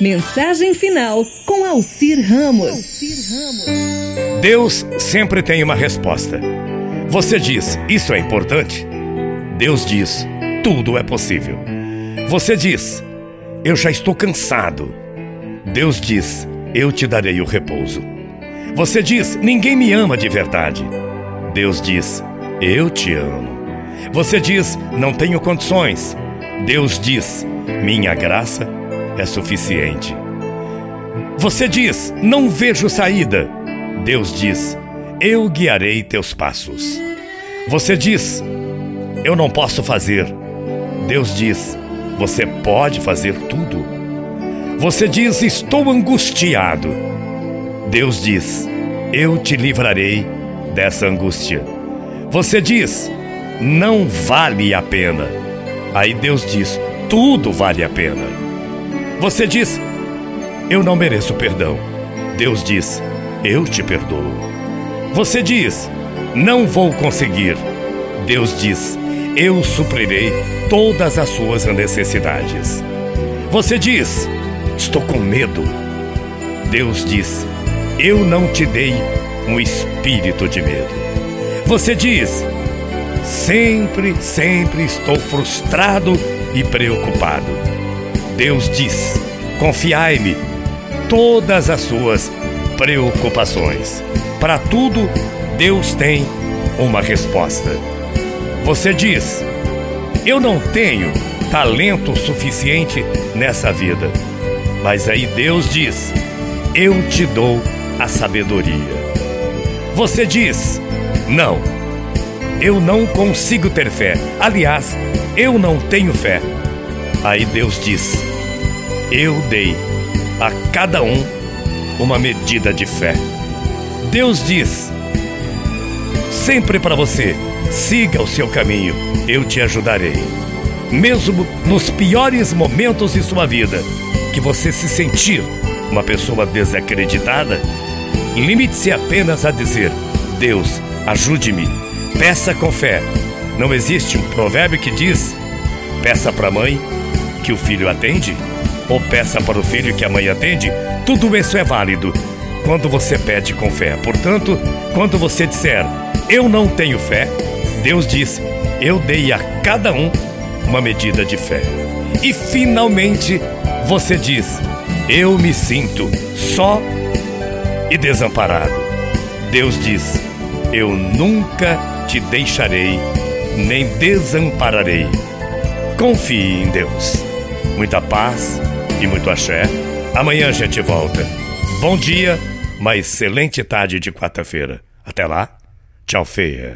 Mensagem final com Alcir Ramos. Deus sempre tem uma resposta. Você diz, isso é importante? Deus diz, tudo é possível. Você diz, eu já estou cansado. Deus diz, eu te darei o repouso. Você diz, ninguém me ama de verdade. Deus diz, eu te amo. Você diz, não tenho condições. Deus diz, minha graça é suficiente. Você diz, não vejo saída. Deus diz, eu guiarei teus passos. Você diz, eu não posso fazer. Deus diz, você pode fazer tudo. Você diz, estou angustiado. Deus diz, eu te livrarei dessa angústia. Você diz, não vale a pena. Aí Deus diz, tudo vale a pena. Você diz, eu não mereço perdão. Deus diz, eu te perdoo. Você diz, não vou conseguir. Deus diz, eu suprirei todas as suas necessidades. Você diz, estou com medo. Deus diz, eu não te dei um espírito de medo. Você diz, sempre, sempre estou frustrado e preocupado. Deus diz, confiai-me todas as suas preocupações. Para tudo, Deus tem uma resposta. Você diz: Eu não tenho talento suficiente nessa vida. Mas aí Deus diz: Eu te dou a sabedoria. Você diz: Não, eu não consigo ter fé. Aliás, eu não tenho fé. Aí Deus diz: Eu dei a cada um uma medida de fé. Deus diz: Sempre para você, siga o seu caminho, eu te ajudarei. Mesmo nos piores momentos de sua vida, que você se sentir uma pessoa desacreditada, limite-se apenas a dizer: Deus, ajude-me, peça com fé. Não existe um provérbio que diz: peça para a mãe que o filho atende? ou peça para o filho que a mãe atende, tudo isso é válido quando você pede com fé. Portanto, quando você disser, eu não tenho fé, Deus diz, eu dei a cada um uma medida de fé. E finalmente você diz, eu me sinto só e desamparado. Deus diz, eu nunca te deixarei nem desampararei. Confie em Deus. Muita paz e muito axé. Amanhã a gente volta. Bom dia, uma excelente tarde de quarta-feira. Até lá, tchau, feia.